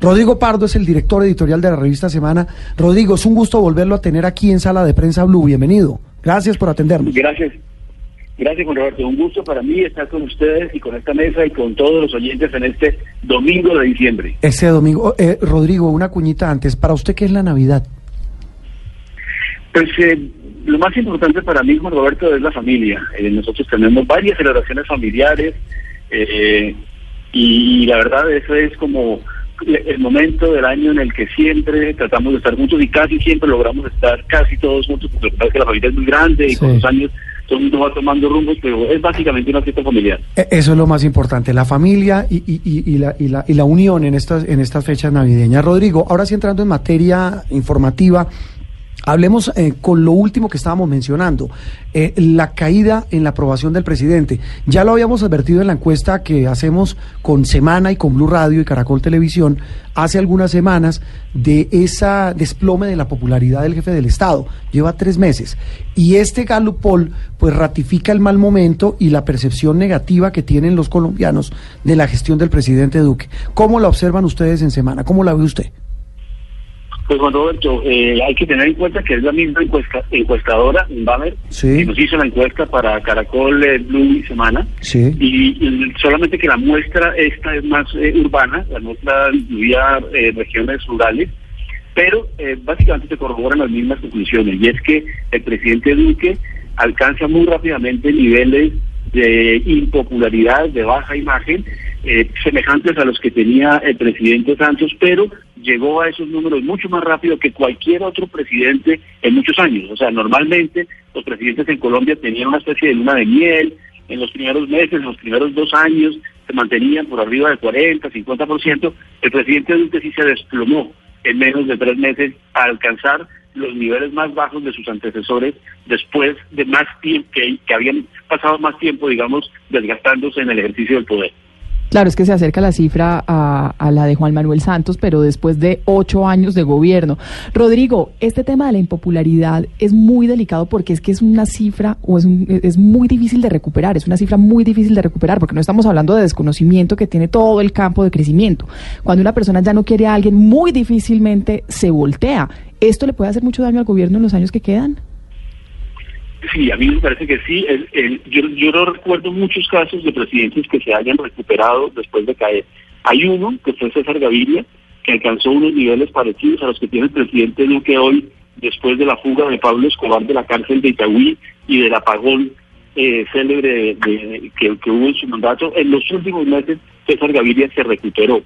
Rodrigo Pardo es el director editorial de la revista Semana. Rodrigo, es un gusto volverlo a tener aquí en Sala de Prensa Blue. Bienvenido. Gracias por atendernos. Gracias. Gracias, Juan Roberto. Un gusto para mí estar con ustedes y con esta mesa y con todos los oyentes en este domingo de diciembre. Ese domingo. Eh, Rodrigo, una cuñita antes. ¿Para usted qué es la Navidad? Pues eh, lo más importante para mí, Juan Roberto, es la familia. Eh, nosotros tenemos varias celebraciones familiares eh, y la verdad eso es como el momento del año en el que siempre tratamos de estar juntos y casi siempre logramos estar casi todos juntos porque lo que pasa es que la familia es muy grande y Sí. con los años todo el mundo va tomando rumbos, pero es básicamente una fiesta familiar. Eh, Eso es lo más importante, la familia y, y- y- y la, y, la, y la unión en estas, en estas fechas navideñas. Rodrigo, ahora sí entrando en materia informativa, hablemos eh, con lo último que estábamos mencionando, eh, la caída en la aprobación del presidente. Ya lo habíamos advertido en la encuesta que hacemos con Semana y con Blue Radio y Caracol Televisión hace algunas semanas de esa desplome de la popularidad del jefe del Estado. Lleva tres meses. Y este Gallup Poll pues ratifica el mal momento y la percepción negativa que tienen los colombianos de la gestión del presidente Duque. ¿Cómo la observan ustedes en Semana? ¿Cómo la ve usted? Pues Juan Roberto, eh, hay que tener en cuenta que es la misma encuesta, encuestadora, Bamer, Sí. que nos hizo la encuesta para Caracol, eh, Blue y Semana. Sí. Y, y solamente que la muestra esta es más eh, urbana, la muestra incluía eh, regiones rurales, pero básicamente se corroboran las mismas conclusiones, y es que el presidente Duque alcanza muy rápidamente niveles de impopularidad, de baja imagen, eh, semejantes a los que tenía el presidente Santos, pero llegó a esos números mucho más rápido que cualquier otro presidente en muchos años. O sea, normalmente los presidentes en Colombia tenían una especie de luna de miel, en los primeros meses, en los primeros dos años, se mantenían por arriba del 40, 50%. El presidente Duque sí se desplomó en menos de tres meses a alcanzar los niveles más bajos de sus antecesores después de más tiempo, que, que habían pasado más tiempo, digamos, desgastándose en el ejercicio del poder. Claro, es que se acerca la cifra a, la de Juan Manuel Santos, pero después de ocho años de gobierno. Rodrigo, este tema de la impopularidad es muy delicado porque es que es una cifra o es, un- es muy difícil de recuperar, es una cifra muy difícil de recuperar porque no estamos hablando de desconocimiento que tiene todo el campo de crecimiento. Cuando una persona ya no quiere a alguien, muy difícilmente se voltea. ¿Esto le puede hacer mucho daño al gobierno en los años que quedan? Sí, a mí me parece que sí. El- yo, yo no recuerdo muchos casos de presidentes que se hayan recuperado después de caer. Hay uno, que fue César Gaviria, que alcanzó unos niveles parecidos a los que tiene el presidente Duque hoy, después de la fuga de Pablo Escobar de la cárcel de Itagüí y del apagón eh, célebre de- que, que hubo en su mandato. En los últimos meses, César Gaviria se recuperó.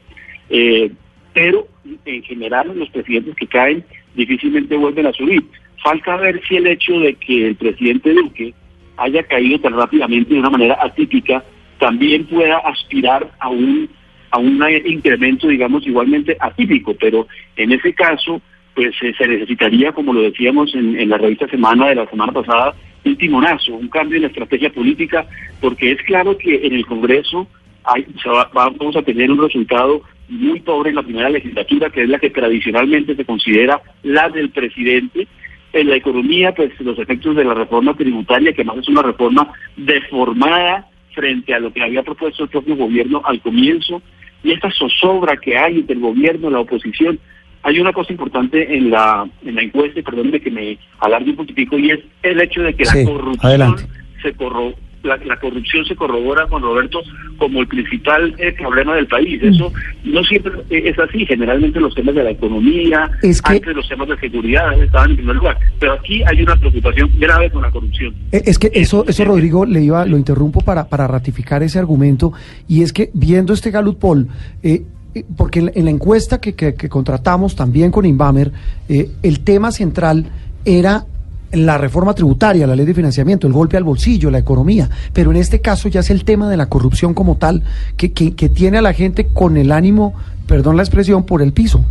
Eh, pero en general los presidentes que caen difícilmente vuelven a subir. Falta ver si el hecho de que el presidente Duque haya caído tan rápidamente de una manera atípica también pueda aspirar a un a un incremento, digamos, igualmente atípico, pero en ese caso, pues eh, se necesitaría, como lo decíamos en, en la revista Semana de la semana pasada, un timonazo, un cambio en la estrategia política, porque es claro que en el Congreso hay, se va- vamos a tener un resultado muy pobre en la primera legislatura, que es la que tradicionalmente se considera la del presidente. En la economía, pues los efectos de la reforma tributaria, que más es una reforma deformada frente a lo que había propuesto el propio gobierno al comienzo, y esta zozobra que hay entre el gobierno y la oposición. Hay una cosa importante en la, en la encuesta, y perdóneme que me alargue un poquitico, y es el hecho de que Sí, la corrupción adelante. se corro la, la corrupción se corrobora con Roberto como el principal eh, problema del país. Mm. Eso no siempre eh, es así. Generalmente los temas de la economía, Es que- antes los temas de seguridad estaban en primer lugar. Pero aquí hay una preocupación grave con la corrupción. Eh, Es que eso, eso Rodrigo, le iba, lo interrumpo para, para ratificar ese argumento, y es que viendo este Gallup Poll, eh, eh, porque en la, en la encuesta que, que- que contratamos también con Inbamer, eh, el tema central era la reforma tributaria, la ley de financiamiento, el golpe al bolsillo, la economía, pero en este caso ya es el tema de la corrupción como tal que, que, tiene a la gente con el ánimo, perdón la expresión, por el piso.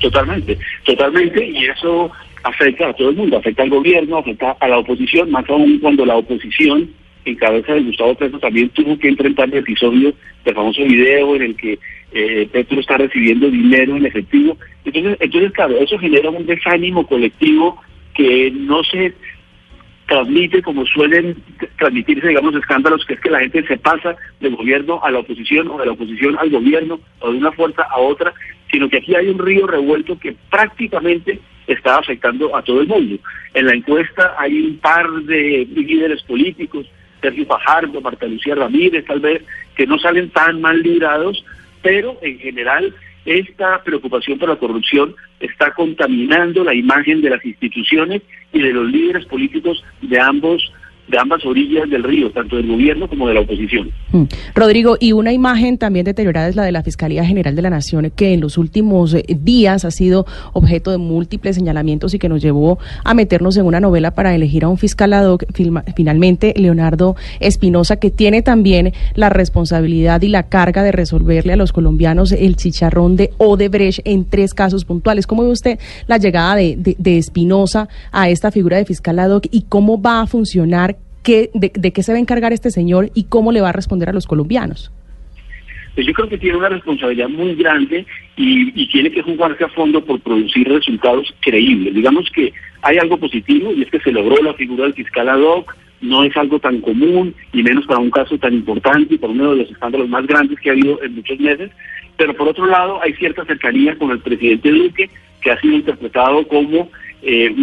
Totalmente, totalmente, y eso afecta a todo el mundo, afecta al gobierno, afecta a la oposición, más aún cuando la oposición en cabeza de Gustavo Petro también tuvo que enfrentar el episodio del famoso video en el que eh, Petro está recibiendo dinero en efectivo. Entonces, entonces, claro, eso genera un desánimo colectivo que no se transmite como suelen transmitirse, digamos, escándalos, que es que la gente se pasa del gobierno a la oposición o de la oposición al gobierno o de una fuerza a otra, sino que aquí hay un río revuelto que prácticamente está afectando a todo el mundo. En la encuesta hay un par de líderes políticos, Sergio Fajardo, Marta Lucía Ramírez, tal vez, que no salen tan mal librados, pero en general esta preocupación por la corrupción está contaminando la imagen de las instituciones y de los líderes políticos de ambos de ambas orillas del río, tanto del gobierno como de la oposición. Mm. Rodrigo, y una imagen también deteriorada es la de la Fiscalía General de la Nación, que en los últimos eh, días ha sido objeto de múltiples señalamientos y que nos llevó a meternos en una novela para elegir a un fiscal ad hoc, finalmente Leonardo Espinosa, que tiene también la responsabilidad y la carga de resolverle a los colombianos el chicharrón de Odebrecht en tres casos puntuales. ¿Cómo ve usted la llegada de, de Espinosa a esta figura de fiscal ad hoc y cómo va a funcionar qué, de, qué se va a encargar este señor y cómo le va a responder a los colombianos. Pues yo creo que tiene una responsabilidad muy grande y, tiene que jugarse a fondo por producir resultados creíbles. Digamos que hay algo positivo y es que se logró la figura del fiscal ad hoc, no es algo tan común y menos para un caso tan importante y para uno de los escándalos más grandes que ha habido en muchos meses, pero por otro lado hay cierta cercanía con el presidente Duque que ha sido interpretado como eh,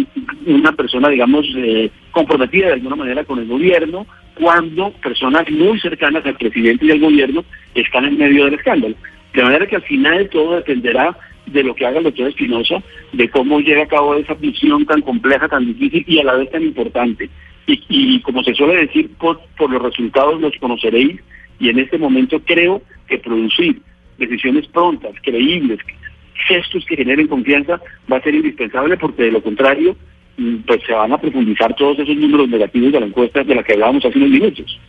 una persona, digamos, eh, comprometida de alguna manera con el gobierno, cuando personas muy cercanas al presidente y al gobierno están en medio del escándalo. De manera que al final todo dependerá de lo que haga el doctor Espinosa, de cómo llegue a cabo esa misión tan compleja, tan difícil y a la vez tan importante. Y, como se suele decir, por, por los resultados los conoceréis y en este momento creo que producir decisiones prontas, creíbles, gestos que generen confianza va a ser indispensable porque de lo contrario mm, pues se van a profundizar todos esos números negativos de la encuesta de la que hablábamos hace unos minutos.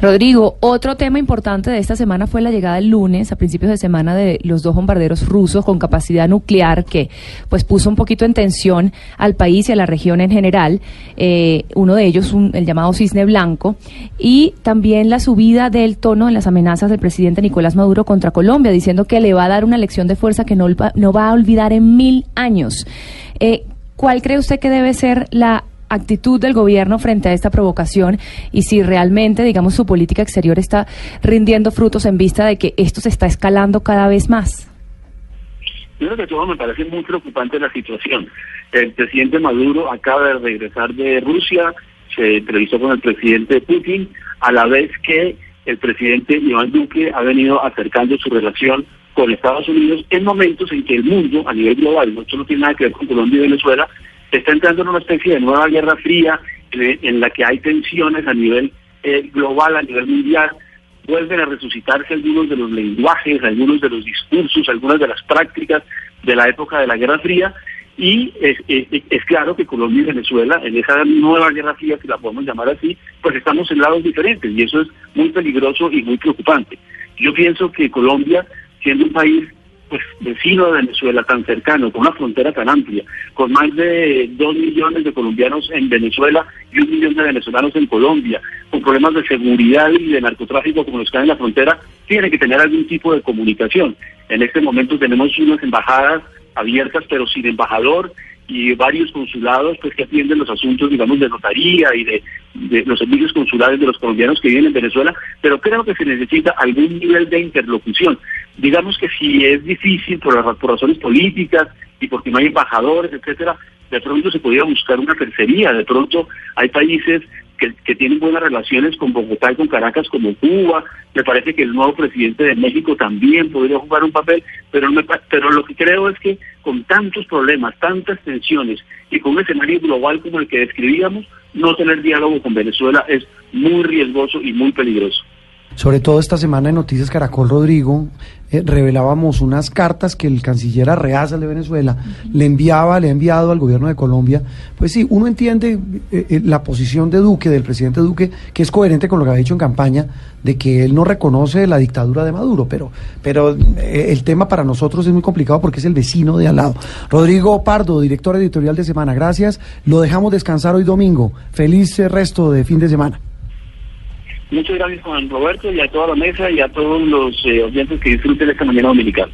Rodrigo, otro tema importante de esta semana fue la llegada el lunes, a principios de semana, de los dos bombarderos rusos con capacidad nuclear que pues puso un poquito en tensión al país y a la región en general. Eh, uno de ellos, el llamado Cisne Blanco, y también la subida del tono en las amenazas del presidente Nicolás Maduro contra Colombia, diciendo que le va a dar una lección de fuerza que no, no va a olvidar en mil años. Eh, ¿Cuál cree usted que debe ser la actitud del gobierno frente a esta provocación y si realmente, digamos, su política exterior está rindiendo frutos en vista de que esto se está escalando cada vez más. Primero que todo me parece muy preocupante la situación. El presidente Maduro acaba de regresar de Rusia, se entrevistó con el presidente Putin, a la vez que el presidente Iván Duque ha venido acercando su relación con Estados Unidos en momentos en que el mundo, a nivel global, no tiene nada que ver con Colombia y Venezuela, está entrando en una especie de nueva guerra fría en, la que hay tensiones a nivel eh, global, a nivel mundial. Vuelven a resucitarse algunos de los lenguajes, algunos de los discursos, algunas de las prácticas de la época de la Guerra Fría. Y es, claro que Colombia y Venezuela, en esa nueva guerra fría, si la podemos llamar así, pues estamos en lados diferentes y eso es muy peligroso y muy preocupante. Yo pienso que Colombia, siendo un país pues vecino de Venezuela, tan cercano, con una frontera tan amplia, con más de dos millones de colombianos en Venezuela y un millón de venezolanos en Colombia, con problemas de seguridad y de narcotráfico como los que hay en la frontera, tiene que tener algún tipo de comunicación. En este momento tenemos unas embajadas abiertas pero sin embajador y varios consulados pues que atienden los asuntos digamos de notaría y de, los servicios consulares de los colombianos que viven en Venezuela, pero creo que se necesita algún nivel de interlocución. Digamos que si es difícil por, las, razones políticas y porque no hay embajadores, etcétera, de pronto se podría buscar una tercería, de pronto hay países que, que, tienen buenas relaciones con Bogotá y con Caracas como Cuba, me parece que el nuevo presidente de México también podría jugar un papel, pero, pero lo que creo es que con tantos problemas, tantas tensiones y con un escenario global como el que describíamos, no tener diálogo con Venezuela es muy riesgoso y muy peligroso. Sobre todo esta semana en Noticias Caracol, Rodrigo, eh, revelábamos unas cartas que el canciller Arreaza de Venezuela le enviaba, le ha enviado al gobierno de Colombia. Pues sí, uno entiende eh, eh, la posición de Duque, del presidente Duque, que es coherente con lo que ha dicho en campaña, de que él no reconoce la dictadura de Maduro, pero, pero el tema para nosotros es muy complicado porque es el vecino de al lado. Rodrigo Pardo, director editorial de Semana, gracias. Lo dejamos descansar hoy domingo. Feliz resto de fin de semana. Muchas gracias Juan Roberto y a toda la mesa y a todos los oyentes que disfruten esta mañana dominical.